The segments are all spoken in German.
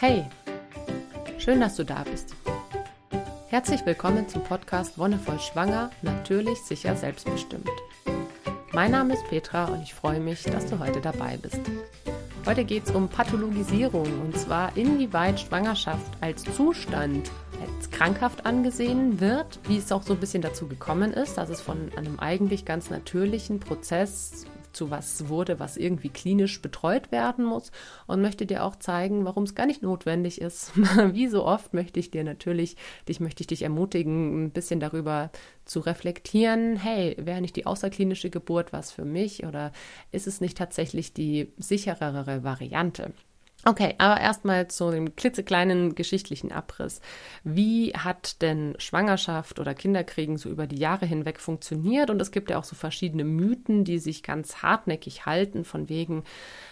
Hey, schön, dass du da bist. Herzlich willkommen zum Podcast Wonnevoll Schwanger, natürlich, sicher, selbstbestimmt. Mein Name ist Petra und ich freue mich, dass du heute dabei bist. Heute geht es um Pathologisierung und zwar inwieweit Schwangerschaft als Zustand als krankhaft angesehen wird, wie es auch so ein bisschen dazu gekommen ist, dass es von einem eigentlich ganz natürlichen Prozess zu was wurde, was irgendwie klinisch betreut werden muss und möchte dir auch zeigen, warum es gar nicht notwendig ist. Wie so oft möchte ich dir natürlich, dich möchte ich dich ermutigen, ein bisschen darüber zu reflektieren, hey, wäre nicht die außerklinische Geburt was für mich oder ist es nicht tatsächlich die sicherere Variante? Okay, aber erstmal zu dem klitzekleinen geschichtlichen Abriss. Wie hat denn Schwangerschaft oder Kinderkriegen so über die Jahre hinweg funktioniert? Und es gibt ja auch so verschiedene Mythen, die sich ganz hartnäckig halten, von wegen,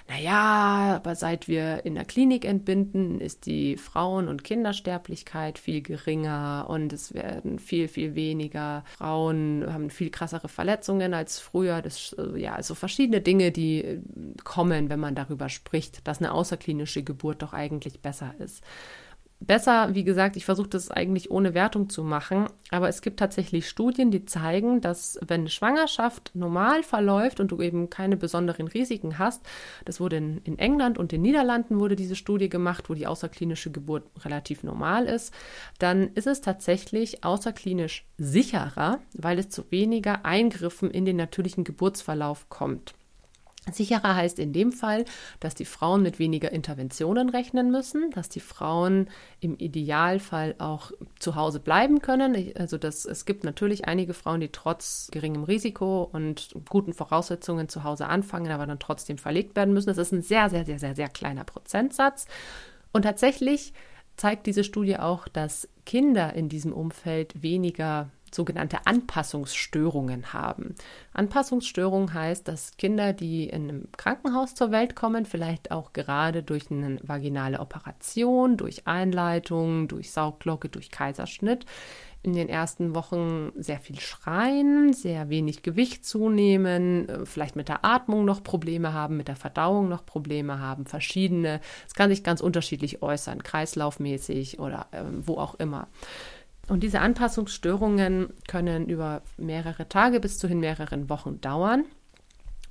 naja, aber seit wir in der Klinik entbinden, ist die Frauen- und Kindersterblichkeit viel geringer und es werden viel, viel weniger Frauen haben viel krassere Verletzungen als früher. Das, äh, ja, also verschiedene Dinge, die äh, kommen, wenn man darüber spricht, dass eine außerklinische Geburt doch eigentlich besser ist besser, wie gesagt, ich versuche das eigentlich ohne Wertung zu machen, aber es gibt tatsächlich Studien, die zeigen, dass wenn Schwangerschaft normal verläuft und du eben keine besonderen Risiken hast, das wurde in, in England und den Niederlanden wurde diese Studie gemacht, wo die außerklinische Geburt relativ normal ist, dann ist es tatsächlich außerklinisch sicherer, weil es zu weniger Eingriffen in den natürlichen Geburtsverlauf kommt. Sicherer heißt in dem Fall, dass die Frauen mit weniger Interventionen rechnen müssen, dass die Frauen im Idealfall auch zu Hause bleiben können. Also das, es gibt natürlich einige Frauen, die trotz geringem Risiko und guten Voraussetzungen zu Hause anfangen, aber dann trotzdem verlegt werden müssen. Das ist ein sehr, sehr, sehr, sehr, sehr kleiner Prozentsatz. Und tatsächlich zeigt diese Studie auch, dass Kinder in diesem Umfeld weniger sogenannte Anpassungsstörungen haben. Anpassungsstörung heißt, dass Kinder, die in einem Krankenhaus zur Welt kommen, vielleicht auch gerade durch eine vaginale Operation, durch Einleitung, durch Saugglocke, durch Kaiserschnitt, in den ersten Wochen sehr viel schreien, sehr wenig Gewicht zunehmen, äh, vielleicht mit der Atmung noch Probleme haben, mit der Verdauung noch Probleme haben, verschiedene. Es kann sich ganz unterschiedlich äußern, kreislaufmäßig oder äh, wo auch immer. Und diese Anpassungsstörungen können über mehrere Tage bis zu hin mehreren Wochen dauern.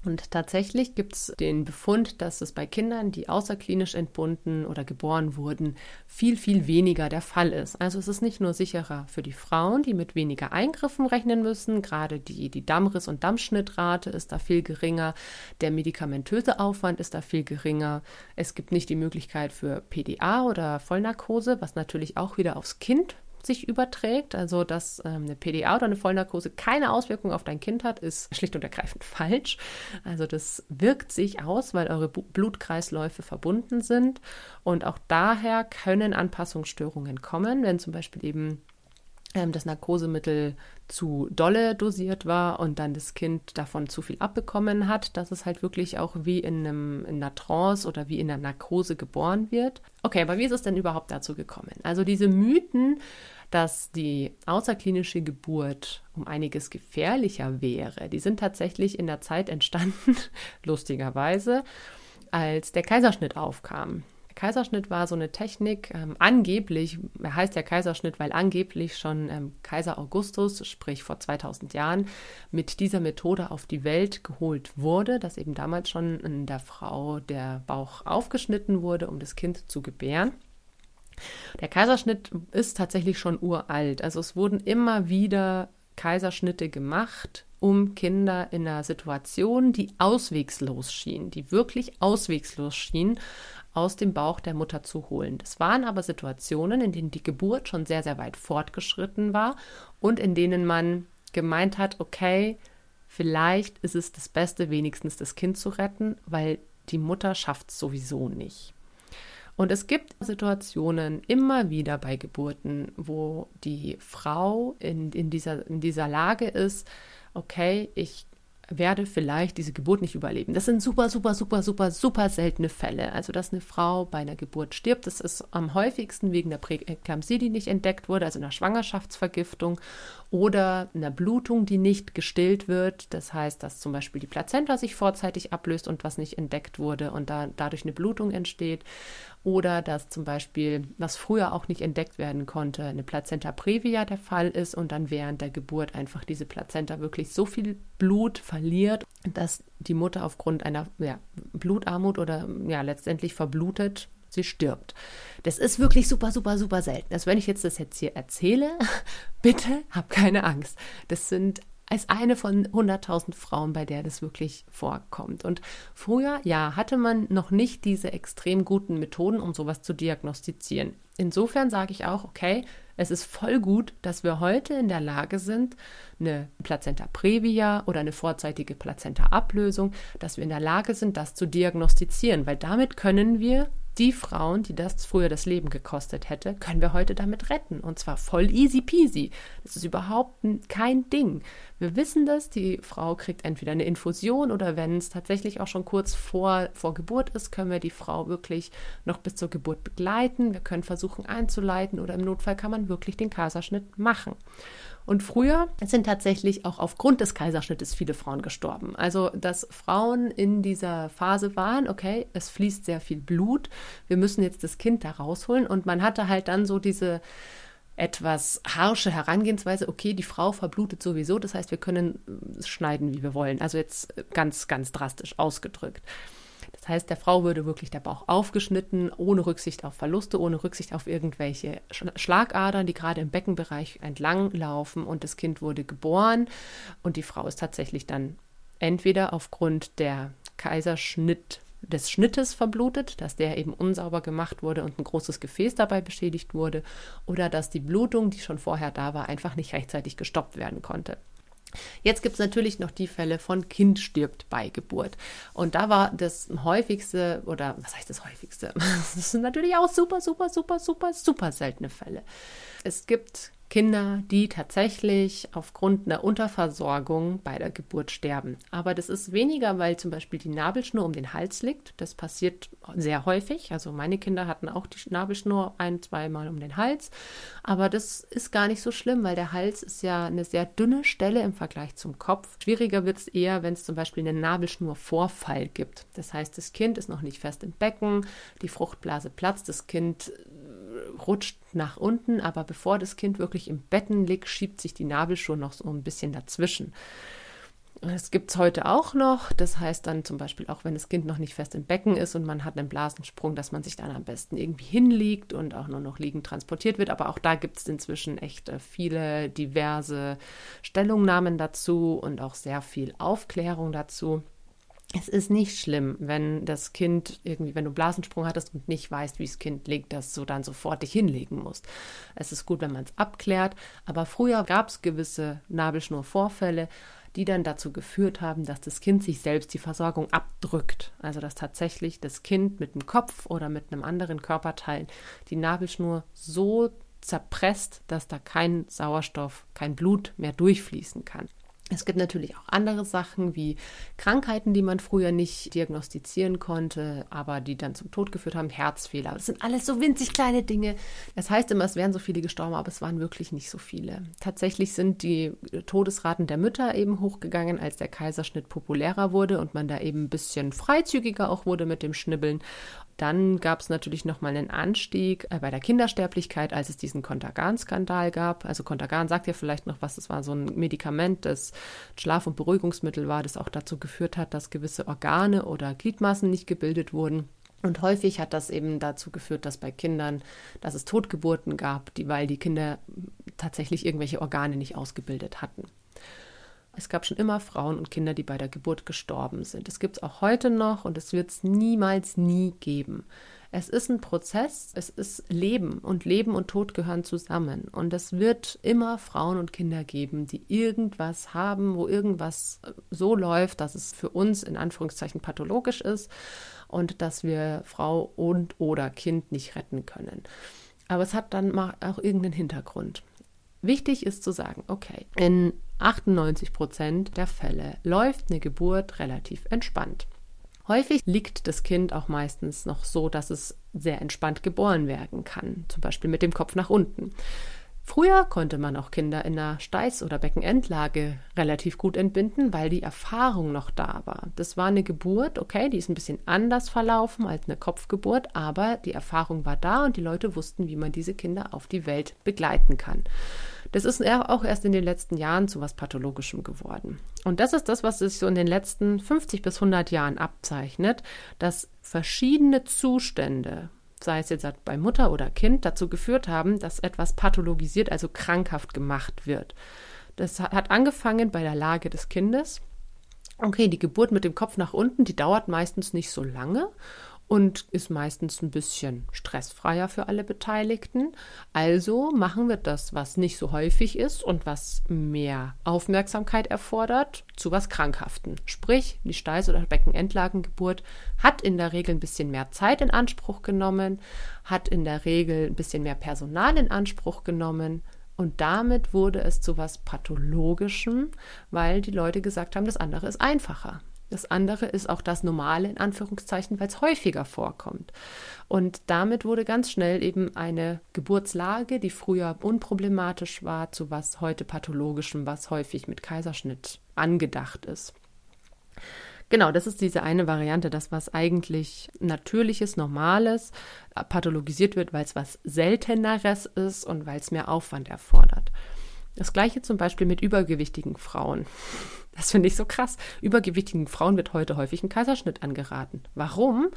Und tatsächlich gibt es den Befund, dass es bei Kindern, die außerklinisch entbunden oder geboren wurden, viel, viel weniger der Fall ist. Also es ist nicht nur sicherer für die Frauen, die mit weniger Eingriffen rechnen müssen, gerade die, die Dammriss- und Dammschnittrate ist da viel geringer, der medikamentöse Aufwand ist da viel geringer. Es gibt nicht die Möglichkeit für PDA oder Vollnarkose, was natürlich auch wieder aufs Kind sich überträgt, also dass ähm, eine PDA oder eine Vollnarkose keine Auswirkung auf dein Kind hat, ist schlicht und ergreifend falsch. Also das wirkt sich aus, weil eure Blutkreisläufe verbunden sind und auch daher können Anpassungsstörungen kommen, wenn zum Beispiel eben das Narkosemittel zu dolle dosiert war und dann das Kind davon zu viel abbekommen hat, dass es halt wirklich auch wie in, einem, in einer Trance oder wie in einer Narkose geboren wird. Okay, aber wie ist es denn überhaupt dazu gekommen? Also diese Mythen, dass die außerklinische Geburt um einiges gefährlicher wäre, die sind tatsächlich in der Zeit entstanden, lustigerweise, als der Kaiserschnitt aufkam. Kaiserschnitt war so eine Technik, ähm, angeblich, er heißt ja Kaiserschnitt, weil angeblich schon ähm, Kaiser Augustus, sprich vor 2000 Jahren, mit dieser Methode auf die Welt geholt wurde, dass eben damals schon in der Frau der Bauch aufgeschnitten wurde, um das Kind zu gebären. Der Kaiserschnitt ist tatsächlich schon uralt. Also es wurden immer wieder Kaiserschnitte gemacht, um Kinder in einer Situation, die auswegslos schien, die wirklich auswegslos schien, aus dem Bauch der Mutter zu holen. Das waren aber Situationen, in denen die Geburt schon sehr, sehr weit fortgeschritten war und in denen man gemeint hat, okay, vielleicht ist es das Beste, wenigstens das Kind zu retten, weil die Mutter schafft es sowieso nicht. Und es gibt Situationen immer wieder bei Geburten, wo die Frau in, in, dieser, in dieser Lage ist, okay, ich werde vielleicht diese Geburt nicht überleben. Das sind super, super, super, super, super seltene Fälle. Also, dass eine Frau bei einer Geburt stirbt, das ist am häufigsten wegen der Präeklampsie, die nicht entdeckt wurde, also einer Schwangerschaftsvergiftung oder einer Blutung, die nicht gestillt wird. Das heißt, dass zum Beispiel die Plazenta sich vorzeitig ablöst und was nicht entdeckt wurde und da dadurch eine Blutung entsteht. Oder dass zum Beispiel, was früher auch nicht entdeckt werden konnte, eine Plazenta previa der Fall ist und dann während der Geburt einfach diese Plazenta wirklich so viel Blut verliert, dass die Mutter aufgrund einer ja, Blutarmut oder ja letztendlich verblutet sie stirbt. Das ist wirklich super, super, super selten. Also wenn ich jetzt das jetzt hier erzähle, bitte hab keine Angst. Das sind als eine von 100.000 Frauen, bei der das wirklich vorkommt. Und früher, ja, hatte man noch nicht diese extrem guten Methoden, um sowas zu diagnostizieren. Insofern sage ich auch, okay, es ist voll gut, dass wir heute in der Lage sind, eine Plazenta previa oder eine vorzeitige Plazenta-Ablösung, dass wir in der Lage sind, das zu diagnostizieren, weil damit können wir die Frauen, die das früher das Leben gekostet hätte, können wir heute damit retten. Und zwar voll easy peasy. Das ist überhaupt kein Ding. Wir wissen das, die Frau kriegt entweder eine Infusion oder wenn es tatsächlich auch schon kurz vor, vor Geburt ist, können wir die Frau wirklich noch bis zur Geburt begleiten. Wir können versuchen einzuleiten oder im Notfall kann man wirklich den Kaiserschnitt machen. Und früher sind tatsächlich auch aufgrund des Kaiserschnittes viele Frauen gestorben. Also, dass Frauen in dieser Phase waren, okay, es fließt sehr viel Blut, wir müssen jetzt das Kind da rausholen. Und man hatte halt dann so diese etwas harsche Herangehensweise, okay, die Frau verblutet sowieso, das heißt, wir können schneiden, wie wir wollen. Also jetzt ganz, ganz drastisch ausgedrückt. Das heißt, der Frau würde wirklich der Bauch aufgeschnitten, ohne Rücksicht auf Verluste, ohne Rücksicht auf irgendwelche Schlagadern, die gerade im Beckenbereich entlang laufen und das Kind wurde geboren und die Frau ist tatsächlich dann entweder aufgrund der Kaiserschnitt des Schnittes verblutet, dass der eben unsauber gemacht wurde und ein großes Gefäß dabei beschädigt wurde, oder dass die Blutung, die schon vorher da war, einfach nicht rechtzeitig gestoppt werden konnte. Jetzt gibt es natürlich noch die Fälle von Kind stirbt bei Geburt. Und da war das häufigste, oder was heißt das häufigste? Das sind natürlich auch super, super, super, super, super seltene Fälle. Es gibt Kinder, die tatsächlich aufgrund einer Unterversorgung bei der Geburt sterben. Aber das ist weniger, weil zum Beispiel die Nabelschnur um den Hals liegt. Das passiert sehr häufig. Also meine Kinder hatten auch die Nabelschnur ein, zweimal um den Hals. Aber das ist gar nicht so schlimm, weil der Hals ist ja eine sehr dünne Stelle im Vergleich zum Kopf. Schwieriger wird es eher, wenn es zum Beispiel einen Nabelschnurvorfall gibt. Das heißt, das Kind ist noch nicht fest im Becken, die Fruchtblase platzt, das Kind rutscht nach unten, aber bevor das Kind wirklich im Betten liegt, schiebt sich die Nabelschnur noch so ein bisschen dazwischen. Das gibt es heute auch noch. Das heißt dann zum Beispiel auch, wenn das Kind noch nicht fest im Becken ist und man hat einen Blasensprung, dass man sich dann am besten irgendwie hinlegt und auch nur noch liegend transportiert wird. Aber auch da gibt es inzwischen echt äh, viele diverse Stellungnahmen dazu und auch sehr viel Aufklärung dazu es ist nicht schlimm, wenn das Kind irgendwie, wenn du Blasensprung hattest und nicht weißt, wie das Kind liegt, dass du dann sofort dich hinlegen musst. Es ist gut, wenn man es abklärt, aber früher gab es gewisse Nabelschnurvorfälle, die dann dazu geführt haben, dass das Kind sich selbst die Versorgung abdrückt. Also dass tatsächlich das Kind mit dem Kopf oder mit einem anderen Körperteil die Nabelschnur so zerpresst, dass da kein Sauerstoff, kein Blut mehr durchfließen kann. Es gibt natürlich auch andere Sachen wie Krankheiten, die man früher nicht diagnostizieren konnte, aber die dann zum Tod geführt haben, Herzfehler. Das sind alles so winzig kleine Dinge. Das heißt immer, es wären so viele gestorben, aber es waren wirklich nicht so viele. Tatsächlich sind die Todesraten der Mütter eben hochgegangen, als der Kaiserschnitt populärer wurde und man da eben ein bisschen freizügiger auch wurde mit dem Schnibbeln. Dann gab es natürlich nochmal einen Anstieg äh, bei der Kindersterblichkeit, als es diesen Contergan-Skandal gab. Also Contergan sagt ja vielleicht noch was, es war so ein Medikament, das Schlaf- und Beruhigungsmittel war, das auch dazu geführt hat, dass gewisse Organe oder Gliedmaßen nicht gebildet wurden. Und häufig hat das eben dazu geführt, dass bei Kindern, dass es Totgeburten gab, die, weil die Kinder tatsächlich irgendwelche Organe nicht ausgebildet hatten. Es gab schon immer Frauen und Kinder, die bei der Geburt gestorben sind. Es gibt es auch heute noch und es wird es niemals nie geben. Es ist ein Prozess, es ist Leben und Leben und Tod gehören zusammen. Und es wird immer Frauen und Kinder geben, die irgendwas haben, wo irgendwas so läuft, dass es für uns in Anführungszeichen pathologisch ist und dass wir Frau und oder Kind nicht retten können. Aber es hat dann auch irgendeinen Hintergrund. Wichtig ist zu sagen, okay, in 98 Prozent der Fälle läuft eine Geburt relativ entspannt. Häufig liegt das Kind auch meistens noch so, dass es sehr entspannt geboren werden kann, zum Beispiel mit dem Kopf nach unten. Früher konnte man auch Kinder in einer Steiß- oder Beckenendlage relativ gut entbinden, weil die Erfahrung noch da war. Das war eine Geburt, okay, die ist ein bisschen anders verlaufen als eine Kopfgeburt, aber die Erfahrung war da und die Leute wussten, wie man diese Kinder auf die Welt begleiten kann. Das ist auch erst in den letzten Jahren zu was Pathologischem geworden. Und das ist das, was sich so in den letzten 50 bis 100 Jahren abzeichnet, dass verschiedene Zustände sei es jetzt bei Mutter oder Kind, dazu geführt haben, dass etwas pathologisiert, also krankhaft gemacht wird. Das hat angefangen bei der Lage des Kindes. Okay, die Geburt mit dem Kopf nach unten, die dauert meistens nicht so lange und ist meistens ein bisschen stressfreier für alle Beteiligten. Also machen wir das, was nicht so häufig ist und was mehr Aufmerksamkeit erfordert, zu was Krankhaften. Sprich, die Steiß- oder Beckenendlagengeburt hat in der Regel ein bisschen mehr Zeit in Anspruch genommen, hat in der Regel ein bisschen mehr Personal in Anspruch genommen, und damit wurde es zu was Pathologischem, weil die Leute gesagt haben, das andere ist einfacher. Das andere ist auch das Normale in Anführungszeichen, weil es häufiger vorkommt. Und damit wurde ganz schnell eben eine Geburtslage, die früher unproblematisch war, zu was heute pathologischem, was häufig mit Kaiserschnitt angedacht ist. Genau, das ist diese eine Variante, das, was eigentlich natürliches, normales, pathologisiert wird, weil es was Selteneres ist und weil es mehr Aufwand erfordert. Das gleiche zum Beispiel mit übergewichtigen Frauen. Das finde ich so krass. Übergewichtigen Frauen wird heute häufig ein Kaiserschnitt angeraten. Warum?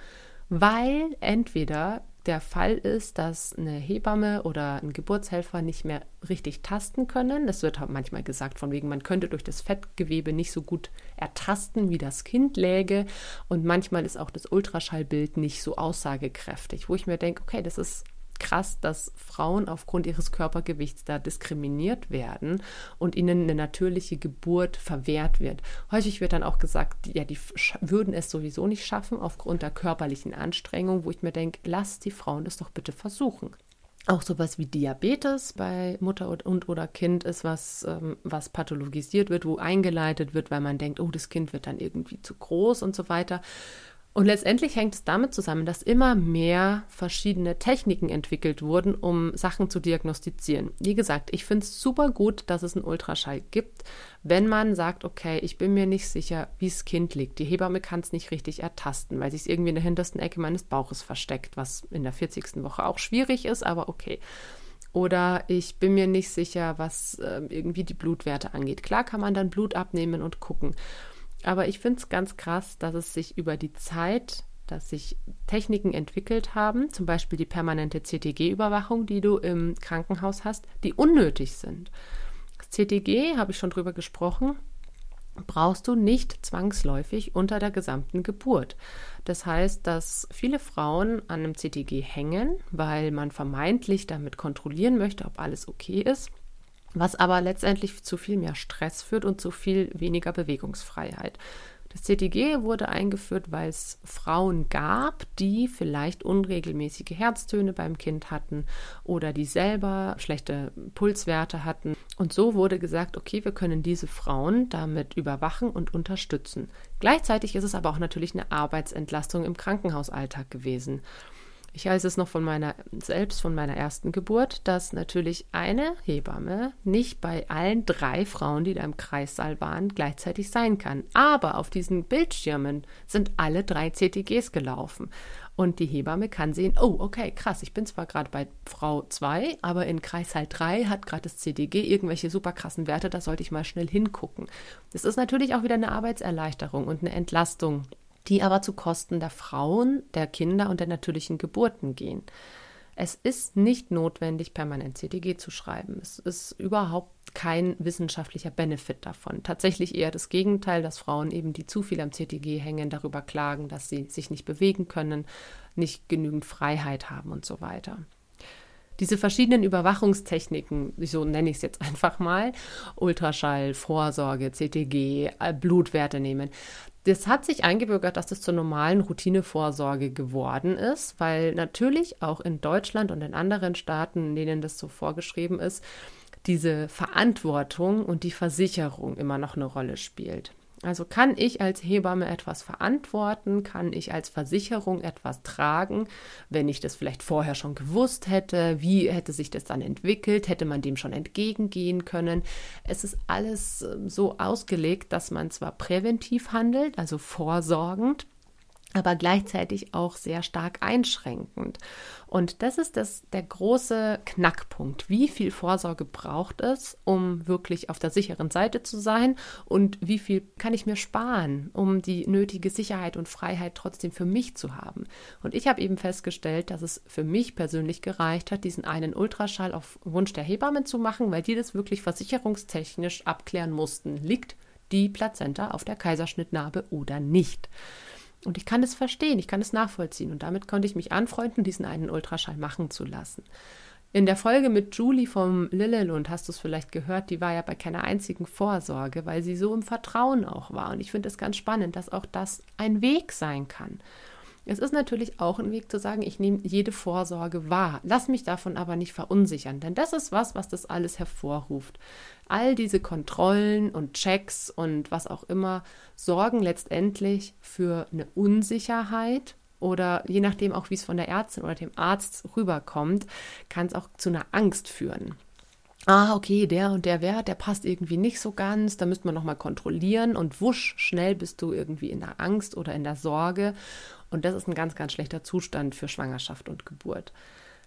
Weil entweder der Fall ist, dass eine Hebamme oder ein Geburtshelfer nicht mehr richtig tasten können. Das wird manchmal gesagt, von wegen, man könnte durch das Fettgewebe nicht so gut ertasten, wie das Kind läge. Und manchmal ist auch das Ultraschallbild nicht so aussagekräftig, wo ich mir denke, okay, das ist krass, dass Frauen aufgrund ihres Körpergewichts da diskriminiert werden und ihnen eine natürliche Geburt verwehrt wird. Häufig wird dann auch gesagt, ja, die würden es sowieso nicht schaffen aufgrund der körperlichen Anstrengung, wo ich mir denke, lasst die Frauen das doch bitte versuchen. Auch sowas wie Diabetes bei Mutter und, und oder Kind ist was, ähm, was pathologisiert wird, wo eingeleitet wird, weil man denkt, oh, das Kind wird dann irgendwie zu groß und so weiter. Und letztendlich hängt es damit zusammen, dass immer mehr verschiedene Techniken entwickelt wurden, um Sachen zu diagnostizieren. Wie gesagt, ich finde es super gut, dass es einen Ultraschall gibt, wenn man sagt, okay, ich bin mir nicht sicher, wie das Kind liegt. Die Hebamme kann es nicht richtig ertasten, weil sich es irgendwie in der hintersten Ecke meines Bauches versteckt, was in der 40. Woche auch schwierig ist, aber okay. Oder ich bin mir nicht sicher, was äh, irgendwie die Blutwerte angeht. Klar kann man dann Blut abnehmen und gucken. Aber ich finde es ganz krass, dass es sich über die Zeit, dass sich Techniken entwickelt haben, zum Beispiel die permanente CTG-Überwachung, die du im Krankenhaus hast, die unnötig sind. Das CTG, habe ich schon drüber gesprochen, brauchst du nicht zwangsläufig unter der gesamten Geburt. Das heißt, dass viele Frauen an einem CTG hängen, weil man vermeintlich damit kontrollieren möchte, ob alles okay ist was aber letztendlich zu viel mehr Stress führt und zu viel weniger Bewegungsfreiheit. Das CTG wurde eingeführt, weil es Frauen gab, die vielleicht unregelmäßige Herztöne beim Kind hatten oder die selber schlechte Pulswerte hatten. Und so wurde gesagt, okay, wir können diese Frauen damit überwachen und unterstützen. Gleichzeitig ist es aber auch natürlich eine Arbeitsentlastung im Krankenhausalltag gewesen. Ich weiß es noch von meiner selbst von meiner ersten Geburt, dass natürlich eine Hebamme nicht bei allen drei Frauen, die da im Kreissaal waren, gleichzeitig sein kann. Aber auf diesen Bildschirmen sind alle drei CTGs gelaufen. Und die Hebamme kann sehen, oh, okay, krass, ich bin zwar gerade bei Frau 2, aber in Kreissaal 3 hat gerade das CTG irgendwelche super krassen Werte, da sollte ich mal schnell hingucken. Das ist natürlich auch wieder eine Arbeitserleichterung und eine Entlastung die aber zu Kosten der Frauen, der Kinder und der natürlichen Geburten gehen. Es ist nicht notwendig, permanent CTG zu schreiben. Es ist überhaupt kein wissenschaftlicher Benefit davon. Tatsächlich eher das Gegenteil, dass Frauen eben, die zu viel am CTG hängen, darüber klagen, dass sie sich nicht bewegen können, nicht genügend Freiheit haben und so weiter diese verschiedenen Überwachungstechniken, so nenne ich es jetzt einfach mal, Ultraschall, Vorsorge, CTG, äh, Blutwerte nehmen, das hat sich eingebürgert, dass das zur normalen Routinevorsorge geworden ist, weil natürlich auch in Deutschland und in anderen Staaten, in denen das so vorgeschrieben ist, diese Verantwortung und die Versicherung immer noch eine Rolle spielt. Also kann ich als Hebamme etwas verantworten? Kann ich als Versicherung etwas tragen, wenn ich das vielleicht vorher schon gewusst hätte? Wie hätte sich das dann entwickelt? Hätte man dem schon entgegengehen können? Es ist alles ähm, so ausgelegt, dass man zwar präventiv handelt, also vorsorgend, aber gleichzeitig auch sehr stark einschränkend. Und das ist das, der große Knackpunkt. Wie viel Vorsorge braucht es, um wirklich auf der sicheren Seite zu sein? Und wie viel kann ich mir sparen, um die nötige Sicherheit und Freiheit trotzdem für mich zu haben? Und ich habe eben festgestellt, dass es für mich persönlich gereicht hat, diesen einen Ultraschall auf Wunsch der Hebammen zu machen, weil die das wirklich versicherungstechnisch abklären mussten. Liegt die Plazenta auf der Kaiserschnittnarbe oder nicht? Und ich kann es verstehen, ich kann es nachvollziehen. Und damit konnte ich mich anfreunden, diesen einen Ultraschall machen zu lassen. In der Folge mit Julie vom Lillelund hast du es vielleicht gehört, die war ja bei keiner einzigen Vorsorge, weil sie so im Vertrauen auch war. Und ich finde es ganz spannend, dass auch das ein Weg sein kann. Es ist natürlich auch ein Weg zu sagen, ich nehme jede Vorsorge wahr, lass mich davon aber nicht verunsichern, denn das ist was, was das alles hervorruft. All diese Kontrollen und Checks und was auch immer sorgen letztendlich für eine Unsicherheit oder je nachdem auch, wie es von der Ärztin oder dem Arzt rüberkommt, kann es auch zu einer Angst führen ah, okay, der und der Wert, der passt irgendwie nicht so ganz, da müsste man nochmal kontrollieren und wusch, schnell bist du irgendwie in der Angst oder in der Sorge. Und das ist ein ganz, ganz schlechter Zustand für Schwangerschaft und Geburt.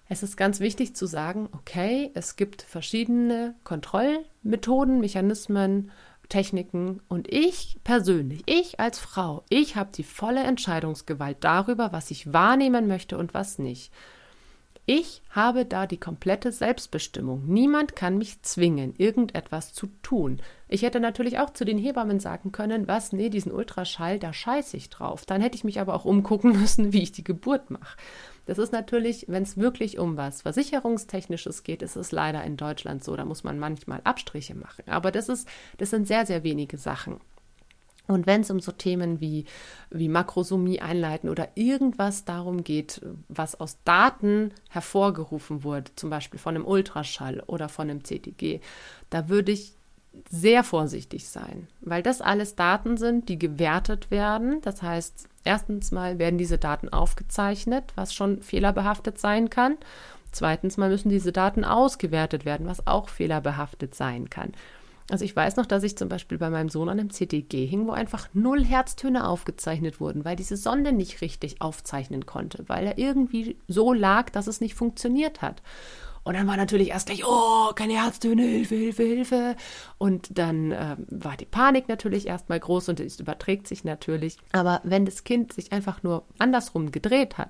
Es ist ganz wichtig zu sagen, okay, es gibt verschiedene Kontrollmethoden, Mechanismen, Techniken und ich persönlich, ich als Frau, ich habe die volle Entscheidungsgewalt darüber, was ich wahrnehmen möchte und was nicht. Ich habe da die komplette Selbstbestimmung. Niemand kann mich zwingen, irgendetwas zu tun. Ich hätte natürlich auch zu den Hebammen sagen können, was, nee, diesen Ultraschall, da scheiße ich drauf. Dann hätte ich mich aber auch umgucken müssen, wie ich die Geburt mache. Das ist natürlich, wenn es wirklich um was Versicherungstechnisches geht, ist es leider in Deutschland so. Da muss man manchmal Abstriche machen. Aber das ist, das sind sehr, sehr wenige Sachen. Und wenn es um so Themen wie, wie Makrosomie einleiten oder irgendwas darum geht, was aus Daten hervorgerufen wurde, zum Beispiel von einem Ultraschall oder von einem CTG, da würde ich sehr vorsichtig sein, weil das alles Daten sind, die gewertet werden. Das heißt, erstens mal werden diese Daten aufgezeichnet, was schon fehlerbehaftet sein kann. Zweitens mal müssen diese Daten ausgewertet werden, was auch fehlerbehaftet sein kann. Also ich weiß noch, dass ich zum Beispiel bei meinem Sohn an einem CTG hing, wo einfach null Herztöne aufgezeichnet wurden, weil diese Sonde nicht richtig aufzeichnen konnte, weil er irgendwie so lag, dass es nicht funktioniert hat. Und dann war natürlich erst gleich, oh, keine Herztöne, Hilfe, Hilfe, Hilfe. Und dann äh, war die Panik natürlich erstmal groß und es überträgt sich natürlich. Aber wenn das Kind sich einfach nur andersrum gedreht hat,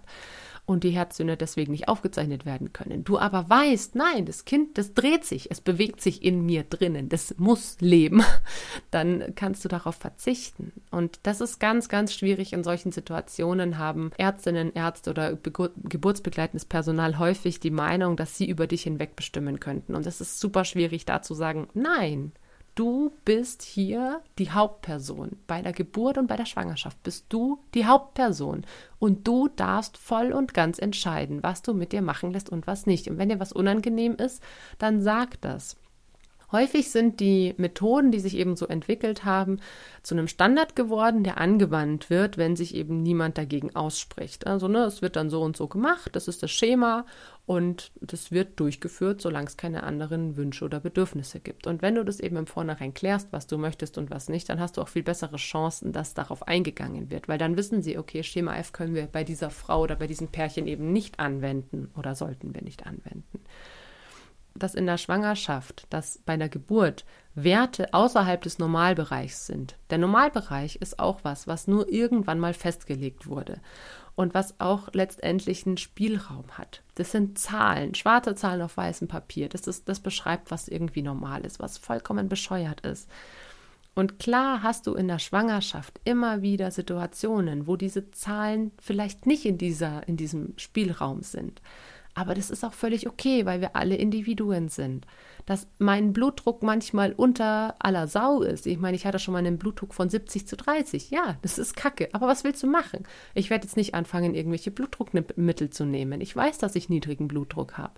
und die Herztöne deswegen nicht aufgezeichnet werden können. Du aber weißt, nein, das Kind, das dreht sich, es bewegt sich in mir drinnen, das muss leben, dann kannst du darauf verzichten. Und das ist ganz, ganz schwierig in solchen Situationen haben Ärztinnen, Ärzte oder geburtsbegleitendes Personal häufig die Meinung, dass sie über dich hinweg bestimmen könnten. Und es ist super schwierig da zu sagen, nein, Du bist hier die Hauptperson. Bei der Geburt und bei der Schwangerschaft bist du die Hauptperson. Und du darfst voll und ganz entscheiden, was du mit dir machen lässt und was nicht. Und wenn dir was unangenehm ist, dann sag das. Häufig sind die Methoden, die sich eben so entwickelt haben, zu einem Standard geworden, der angewandt wird, wenn sich eben niemand dagegen ausspricht. Also ne, es wird dann so und so gemacht, das ist das Schema und das wird durchgeführt, solange es keine anderen Wünsche oder Bedürfnisse gibt. Und wenn du das eben im Vornherein klärst, was du möchtest und was nicht, dann hast du auch viel bessere Chancen, dass darauf eingegangen wird, weil dann wissen sie, okay, Schema F können wir bei dieser Frau oder bei diesem Pärchen eben nicht anwenden oder sollten wir nicht anwenden dass in der Schwangerschaft, dass bei der Geburt Werte außerhalb des Normalbereichs sind. Der Normalbereich ist auch was, was nur irgendwann mal festgelegt wurde und was auch letztendlich einen Spielraum hat. Das sind Zahlen, schwarze Zahlen auf weißem Papier. Das, ist, das beschreibt, was irgendwie normal ist, was vollkommen bescheuert ist. Und klar hast du in der Schwangerschaft immer wieder Situationen, wo diese Zahlen vielleicht nicht in, dieser, in diesem Spielraum sind. Aber das ist auch völlig okay, weil wir alle Individuen sind. Dass mein Blutdruck manchmal unter aller Sau ist. Ich meine, ich hatte schon mal einen Blutdruck von 70 zu 30. Ja, das ist Kacke. Aber was willst du machen? Ich werde jetzt nicht anfangen, irgendwelche Blutdruckmittel zu nehmen. Ich weiß, dass ich niedrigen Blutdruck habe.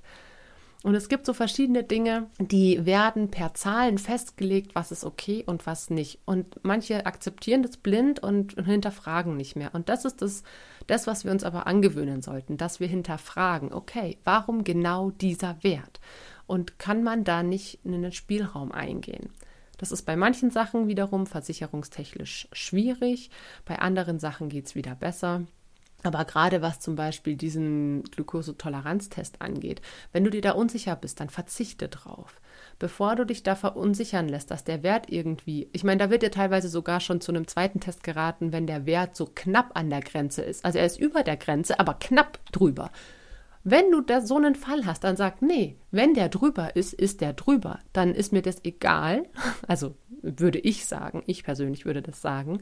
Und es gibt so verschiedene Dinge, die werden per Zahlen festgelegt, was ist okay und was nicht. Und manche akzeptieren das blind und hinterfragen nicht mehr. Und das ist das, das, was wir uns aber angewöhnen sollten, dass wir hinterfragen, okay, warum genau dieser Wert? Und kann man da nicht in einen Spielraum eingehen? Das ist bei manchen Sachen wiederum versicherungstechnisch schwierig, bei anderen Sachen geht es wieder besser. Aber gerade was zum Beispiel diesen Glukosetoleranztest angeht, wenn du dir da unsicher bist, dann verzichte drauf. Bevor du dich da verunsichern lässt, dass der Wert irgendwie, ich meine, da wird dir teilweise sogar schon zu einem zweiten Test geraten, wenn der Wert so knapp an der Grenze ist. Also er ist über der Grenze, aber knapp drüber. Wenn du da so einen Fall hast, dann sag, nee, wenn der drüber ist, ist der drüber. Dann ist mir das egal. Also würde ich sagen, ich persönlich würde das sagen.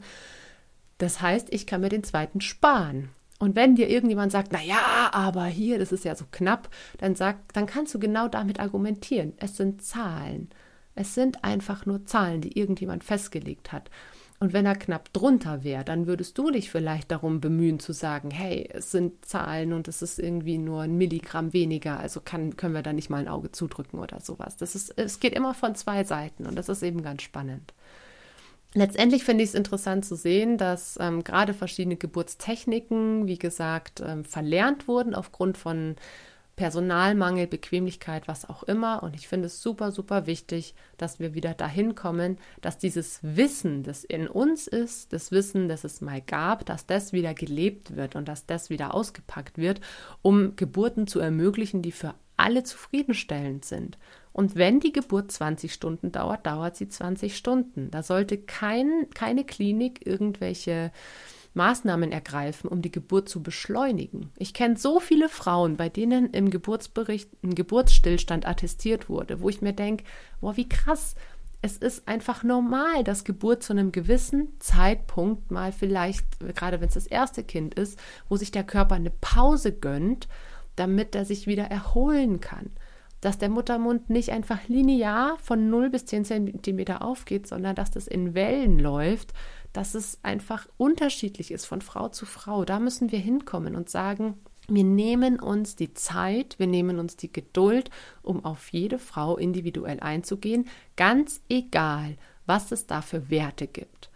Das heißt, ich kann mir den zweiten sparen. Und wenn dir irgendjemand sagt, na ja, aber hier, das ist ja so knapp, dann sag, dann kannst du genau damit argumentieren. Es sind Zahlen. Es sind einfach nur Zahlen, die irgendjemand festgelegt hat. Und wenn er knapp drunter wäre, dann würdest du dich vielleicht darum bemühen zu sagen, hey, es sind Zahlen und es ist irgendwie nur ein Milligramm weniger, also kann, können wir da nicht mal ein Auge zudrücken oder sowas. Das ist, es geht immer von zwei Seiten und das ist eben ganz spannend. Letztendlich finde ich es interessant zu sehen, dass ähm, gerade verschiedene Geburtstechniken, wie gesagt, ähm, verlernt wurden aufgrund von Personalmangel, Bequemlichkeit, was auch immer. Und ich finde es super, super wichtig, dass wir wieder dahin kommen, dass dieses Wissen, das in uns ist, das Wissen, das es mal gab, dass das wieder gelebt wird und dass das wieder ausgepackt wird, um Geburten zu ermöglichen, die für alle zufriedenstellend sind. Und wenn die Geburt 20 Stunden dauert, dauert sie 20 Stunden. Da sollte kein, keine Klinik irgendwelche Maßnahmen ergreifen, um die Geburt zu beschleunigen. Ich kenne so viele Frauen, bei denen im Geburtsbericht ein Geburtsstillstand attestiert wurde, wo ich mir denke, boah, wie krass. Es ist einfach normal, dass Geburt zu einem gewissen Zeitpunkt mal vielleicht, gerade wenn es das erste Kind ist, wo sich der Körper eine Pause gönnt, damit er sich wieder erholen kann dass der Muttermund nicht einfach linear von 0 bis 10 Zentimeter aufgeht, sondern dass das in Wellen läuft, dass es einfach unterschiedlich ist von Frau zu Frau. Da müssen wir hinkommen und sagen, wir nehmen uns die Zeit, wir nehmen uns die Geduld, um auf jede Frau individuell einzugehen, ganz egal, was es da für Werte gibt.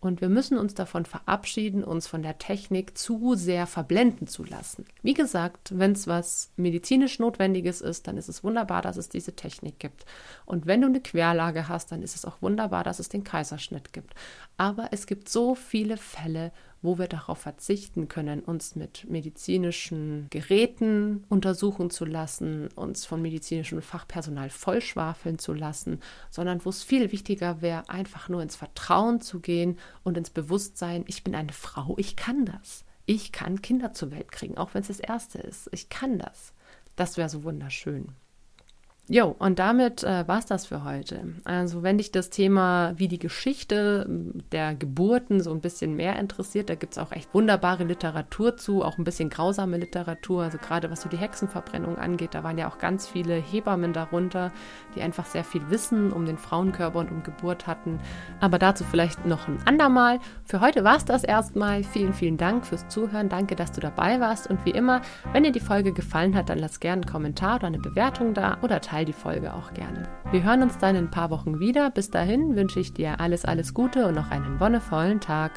Und wir müssen uns davon verabschieden, uns von der Technik zu sehr verblenden zu lassen. Wie gesagt, wenn es was medizinisch Notwendiges ist, dann ist es wunderbar, dass es diese Technik gibt. Und wenn du eine Querlage hast, dann ist es auch wunderbar, dass es den Kaiserschnitt gibt. Aber es gibt so viele Fälle, wo wir darauf verzichten können, uns mit medizinischen Geräten untersuchen zu lassen, uns von medizinischem Fachpersonal vollschwafeln zu lassen, sondern wo es viel wichtiger wäre, einfach nur ins Vertrauen zu gehen und ins Bewusstsein, ich bin eine Frau, ich kann das. Ich kann Kinder zur Welt kriegen, auch wenn es das erste ist. Ich kann das. Das wäre so wunderschön. Jo, und damit äh, war es das für heute. Also wenn dich das Thema wie die Geschichte der Geburten so ein bisschen mehr interessiert, da gibt es auch echt wunderbare Literatur zu, auch ein bisschen grausame Literatur. Also gerade was so die Hexenverbrennung angeht, da waren ja auch ganz viele Hebammen darunter, die einfach sehr viel Wissen um den Frauenkörper und um Geburt hatten. Aber dazu vielleicht noch ein andermal. Für heute war es das erstmal. Vielen, vielen Dank fürs Zuhören. Danke, dass du dabei warst. Und wie immer, wenn dir die Folge gefallen hat, dann lass gerne einen Kommentar oder eine Bewertung da oder teile teil die Folge auch gerne. Wir hören uns dann in ein paar Wochen wieder. Bis dahin wünsche ich dir alles, alles Gute und noch einen wonnevollen Tag.